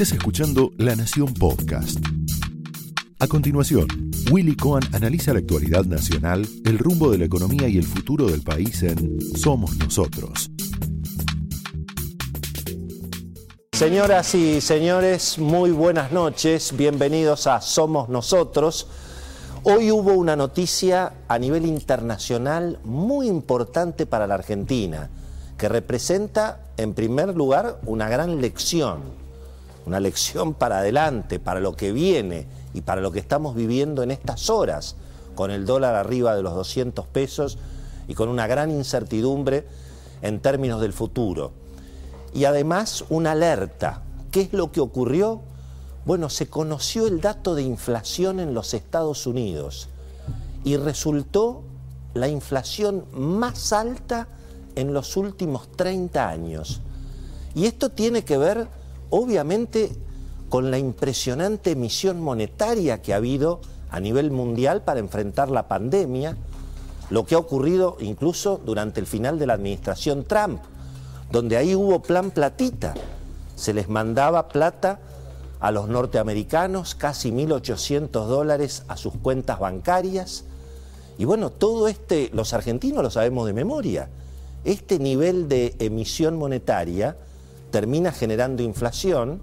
Estás escuchando La Nación Podcast. A continuación, Willy Cohen analiza la actualidad nacional, el rumbo de la economía y el futuro del país en Somos Nosotros. Señoras y señores, muy buenas noches, bienvenidos a Somos Nosotros. Hoy hubo una noticia a nivel internacional muy importante para la Argentina, que representa en primer lugar una gran lección, una lección para adelante, para lo que viene y para lo que estamos viviendo en estas horas, con el dólar arriba de los 200 pesos y con una gran incertidumbre en términos del futuro y además una alerta. ¿Qué es lo que ocurrió? Bueno, se conoció el dato de inflación en los Estados Unidos y resultó la inflación más alta en los últimos 30 años. Y esto tiene que ver, obviamente, con la impresionante emisión monetaria que ha habido a nivel mundial para enfrentar la pandemia, lo que ha ocurrido incluso durante el final de la administración Trump donde ahí hubo plan platita. Se les mandaba plata a los norteamericanos, casi 1.800 dólares a sus cuentas bancarias. Y bueno, todo este, los argentinos lo sabemos de memoria, este nivel de emisión monetaria termina generando inflación,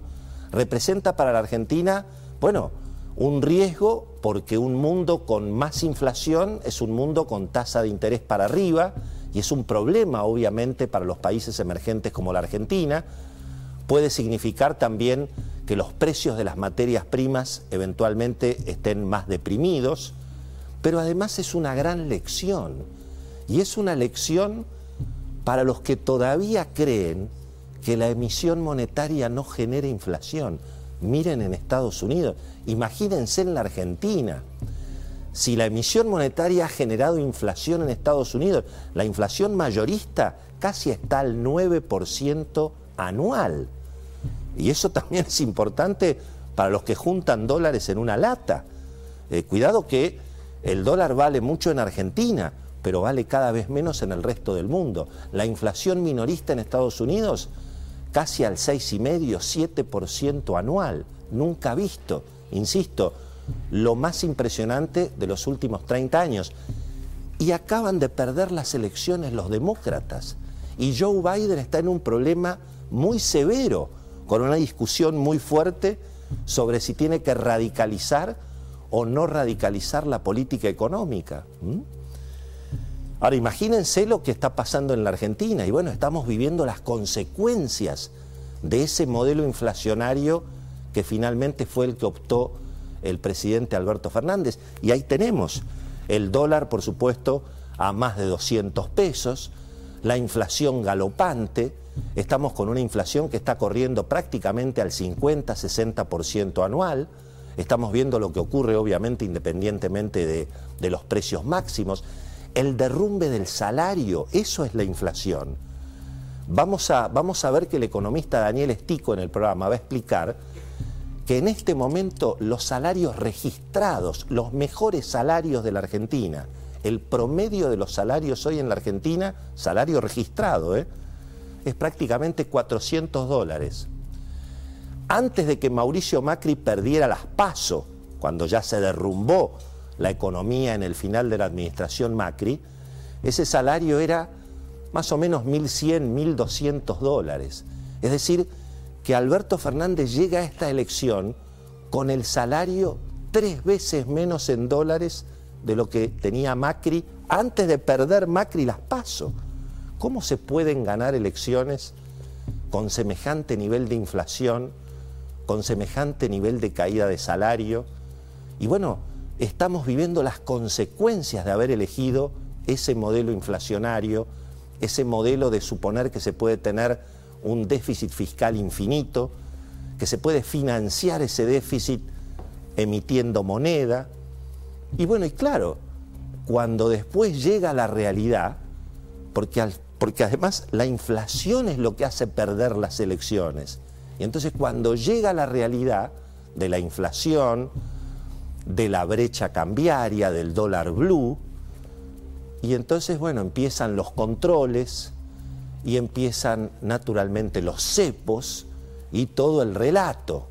representa para la Argentina, bueno, un riesgo porque un mundo con más inflación es un mundo con tasa de interés para arriba y es un problema obviamente para los países emergentes como la Argentina, puede significar también que los precios de las materias primas eventualmente estén más deprimidos, pero además es una gran lección y es una lección para los que todavía creen que la emisión monetaria no genera inflación. Miren en Estados Unidos, imagínense en la Argentina si la emisión monetaria ha generado inflación en Estados Unidos, la inflación mayorista casi está al 9% anual. Y eso también es importante para los que juntan dólares en una lata. Eh, cuidado que el dólar vale mucho en Argentina, pero vale cada vez menos en el resto del mundo. La inflación minorista en Estados Unidos casi al 6,5, 7% anual, nunca visto. Insisto, lo más impresionante de los últimos 30 años. Y acaban de perder las elecciones los demócratas. Y Joe Biden está en un problema muy severo, con una discusión muy fuerte sobre si tiene que radicalizar o no radicalizar la política económica. Ahora imagínense lo que está pasando en la Argentina. Y bueno, estamos viviendo las consecuencias de ese modelo inflacionario que finalmente fue el que optó el presidente Alberto Fernández. Y ahí tenemos el dólar, por supuesto, a más de 200 pesos, la inflación galopante, estamos con una inflación que está corriendo prácticamente al 50-60% anual, estamos viendo lo que ocurre obviamente independientemente de, de los precios máximos, el derrumbe del salario, eso es la inflación. Vamos a, vamos a ver que el economista Daniel Estico en el programa va a explicar que en este momento los salarios registrados, los mejores salarios de la Argentina, el promedio de los salarios hoy en la Argentina, salario registrado, ¿eh? es prácticamente 400 dólares. Antes de que Mauricio Macri perdiera las pasos, cuando ya se derrumbó la economía en el final de la administración Macri, ese salario era más o menos 1.100, 1.200 dólares. Es decir, que Alberto Fernández llega a esta elección con el salario tres veces menos en dólares de lo que tenía Macri antes de perder Macri las pasos. ¿Cómo se pueden ganar elecciones con semejante nivel de inflación, con semejante nivel de caída de salario? Y bueno, estamos viviendo las consecuencias de haber elegido ese modelo inflacionario, ese modelo de suponer que se puede tener un déficit fiscal infinito, que se puede financiar ese déficit emitiendo moneda. Y bueno, y claro, cuando después llega la realidad, porque, porque además la inflación es lo que hace perder las elecciones, y entonces cuando llega la realidad de la inflación, de la brecha cambiaria, del dólar blue, y entonces, bueno, empiezan los controles, y empiezan naturalmente los cepos, y todo el relato.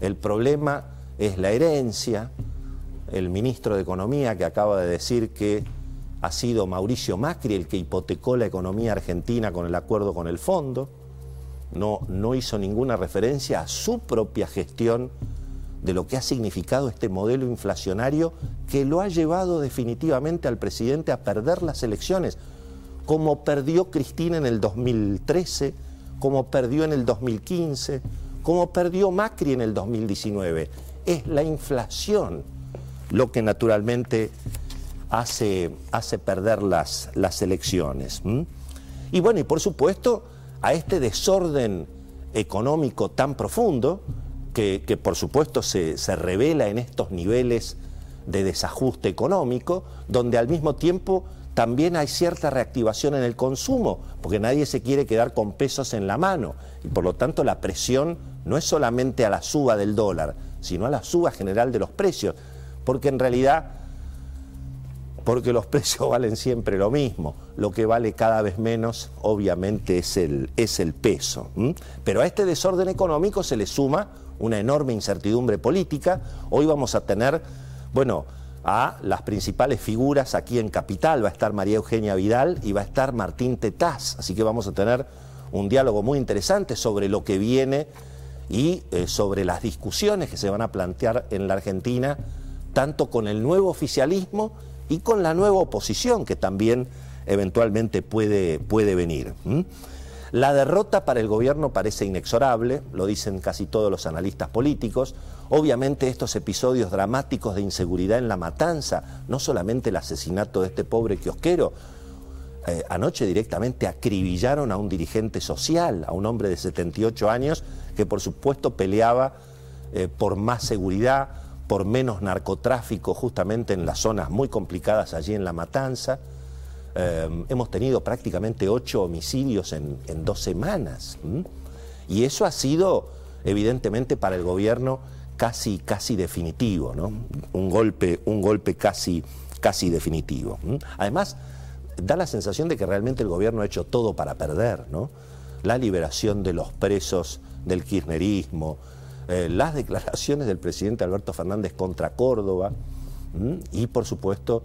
El problema es la herencia, el ministro de Economía que acaba de decir que ha sido Mauricio Macri el que hipotecó la economía argentina con el acuerdo con el fondo, no, no hizo ninguna referencia a su propia gestión de lo que ha significado este modelo inflacionario que lo ha llevado definitivamente al presidente a perder las elecciones, como perdió Cristina en el 2013, como perdió en el 2015, como perdió Macri en el 2019. Es la inflación lo que naturalmente hace, hace perder las, las elecciones. Y bueno, y por supuesto, a este desorden económico tan profundo, que, por supuesto se, se, revela en estos niveles de desajuste económico, donde al mismo tiempo también hay cierta reactivación en el consumo, porque nadie se quiere quedar con pesos en la mano, y por lo tanto la presión no es solamente a la suba del dólar, sino a la suba general de los precios, porque en realidad porque los precios valen siempre lo mismo. Lo que vale cada vez menos, obviamente, es el, es el peso. Pero a este desorden económico se le suma una enorme incertidumbre política. Hoy vamos a tener, bueno, a las principales figuras aquí en Capital. Va a estar María Eugenia Vidal y va a estar Martín Tetaz. Así que vamos a tener un diálogo muy interesante sobre lo que viene y eh, sobre las discusiones que se van a plantear en la Argentina, tanto con el nuevo oficialismo, y con la nueva oposición que también eventualmente puede, puede venir. La derrota para el gobierno parece inexorable, lo dicen casi todos los analistas políticos. Obviamente estos episodios dramáticos de inseguridad en la matanza, no solamente el asesinato de este pobre kiosquero, eh, anoche directamente acribillaron a un dirigente social, a un hombre de 78 años que por supuesto peleaba eh, por más seguridad, por menos narcotráfico justamente en las zonas muy complicadas allí en La Matanza. Eh, hemos tenido prácticamente ocho homicidios en, dos semanas. Y eso ha sido, evidentemente, para el gobierno casi, casi definitivo, ¿no? Un golpe, un golpe casi, casi definitivo. Además, da la sensación de que realmente el gobierno ha hecho todo para perder, ¿no? La liberación de los presos del kirchnerismo, eh, las declaraciones del presidente Alberto Fernández contra Córdoba y por supuesto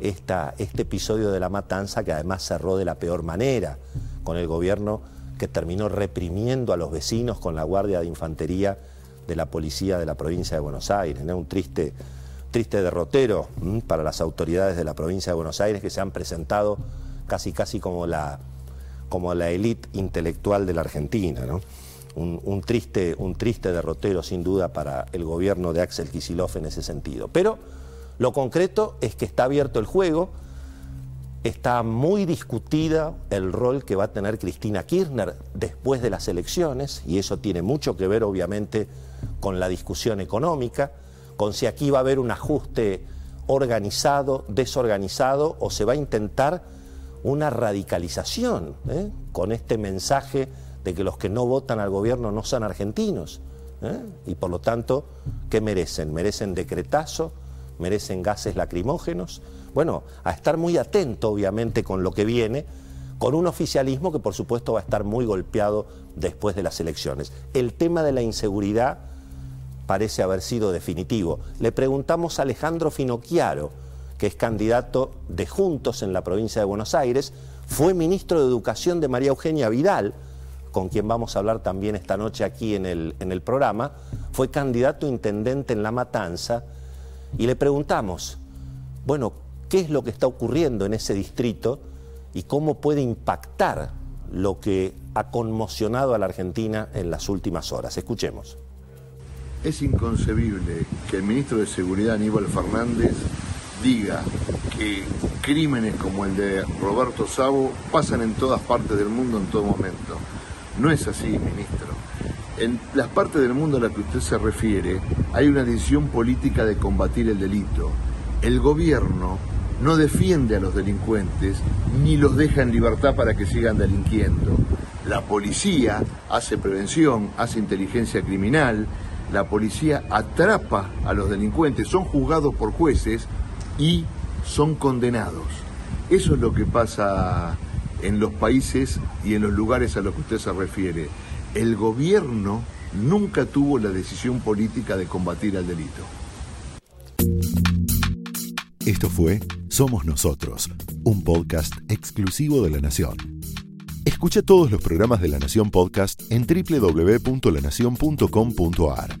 este episodio de la matanza que además cerró de la peor manera con el gobierno que terminó reprimiendo a los vecinos con la Guardia de Infantería de la Policía de la provincia de Buenos Aires. Un triste, triste derrotero para las autoridades de la provincia de Buenos Aires que se han presentado casi casi como la, como la élite intelectual de la Argentina. ¿no? un, triste, un triste derrotero sin duda para el gobierno de Axel Kisilov en ese sentido. Pero lo concreto es que está abierto el juego, está muy discutida el rol que va a tener Cristina Kirchner después de las elecciones, y eso tiene mucho que ver obviamente con la discusión económica, con si aquí va a haber un ajuste organizado, desorganizado, o se va a intentar una radicalización ¿eh? con este mensaje de que los que no votan al gobierno no son argentinos. ¿eh? Y por lo tanto, ¿qué merecen? ¿Merecen decretazo? ¿Merecen gases lacrimógenos? Bueno, a estar muy atento, obviamente, con lo que viene, con un oficialismo que por supuesto va a estar muy golpeado después de las elecciones. El tema de la inseguridad parece haber sido definitivo. Le preguntamos a Alejandro Finocchiaro, que es candidato de Juntos en la provincia de Buenos Aires, fue ministro de Educación de María Eugenia Vidal, con quien vamos a hablar también esta noche aquí en el, en el programa, fue candidato intendente en La Matanza y le preguntamos, bueno, ¿qué es lo que está ocurriendo en ese distrito y cómo puede impactar lo que ha conmocionado a la Argentina en las últimas horas? Escuchemos. Es inconcebible que el ministro de Seguridad Aníbal Fernández diga que crímenes como el de Roberto Sabo pasan en todas partes del mundo en todo momento. No es así, ministro. En las partes del mundo a las que usted se refiere hay una decisión política de combatir el delito. El gobierno no defiende a los delincuentes ni los deja en libertad para que sigan delinquiendo. La policía hace prevención, hace inteligencia criminal, la policía atrapa a los delincuentes, son juzgados por jueces y son condenados. Eso es lo que pasa en los países y en los lugares a los que usted se refiere. el gobierno nunca tuvo la decisión política de combatir al delito. Esto fue Somos Nosotros, un podcast exclusivo de La Nación. Escucha todos los programas de La Nación Podcast en www.lanacion.com.ar.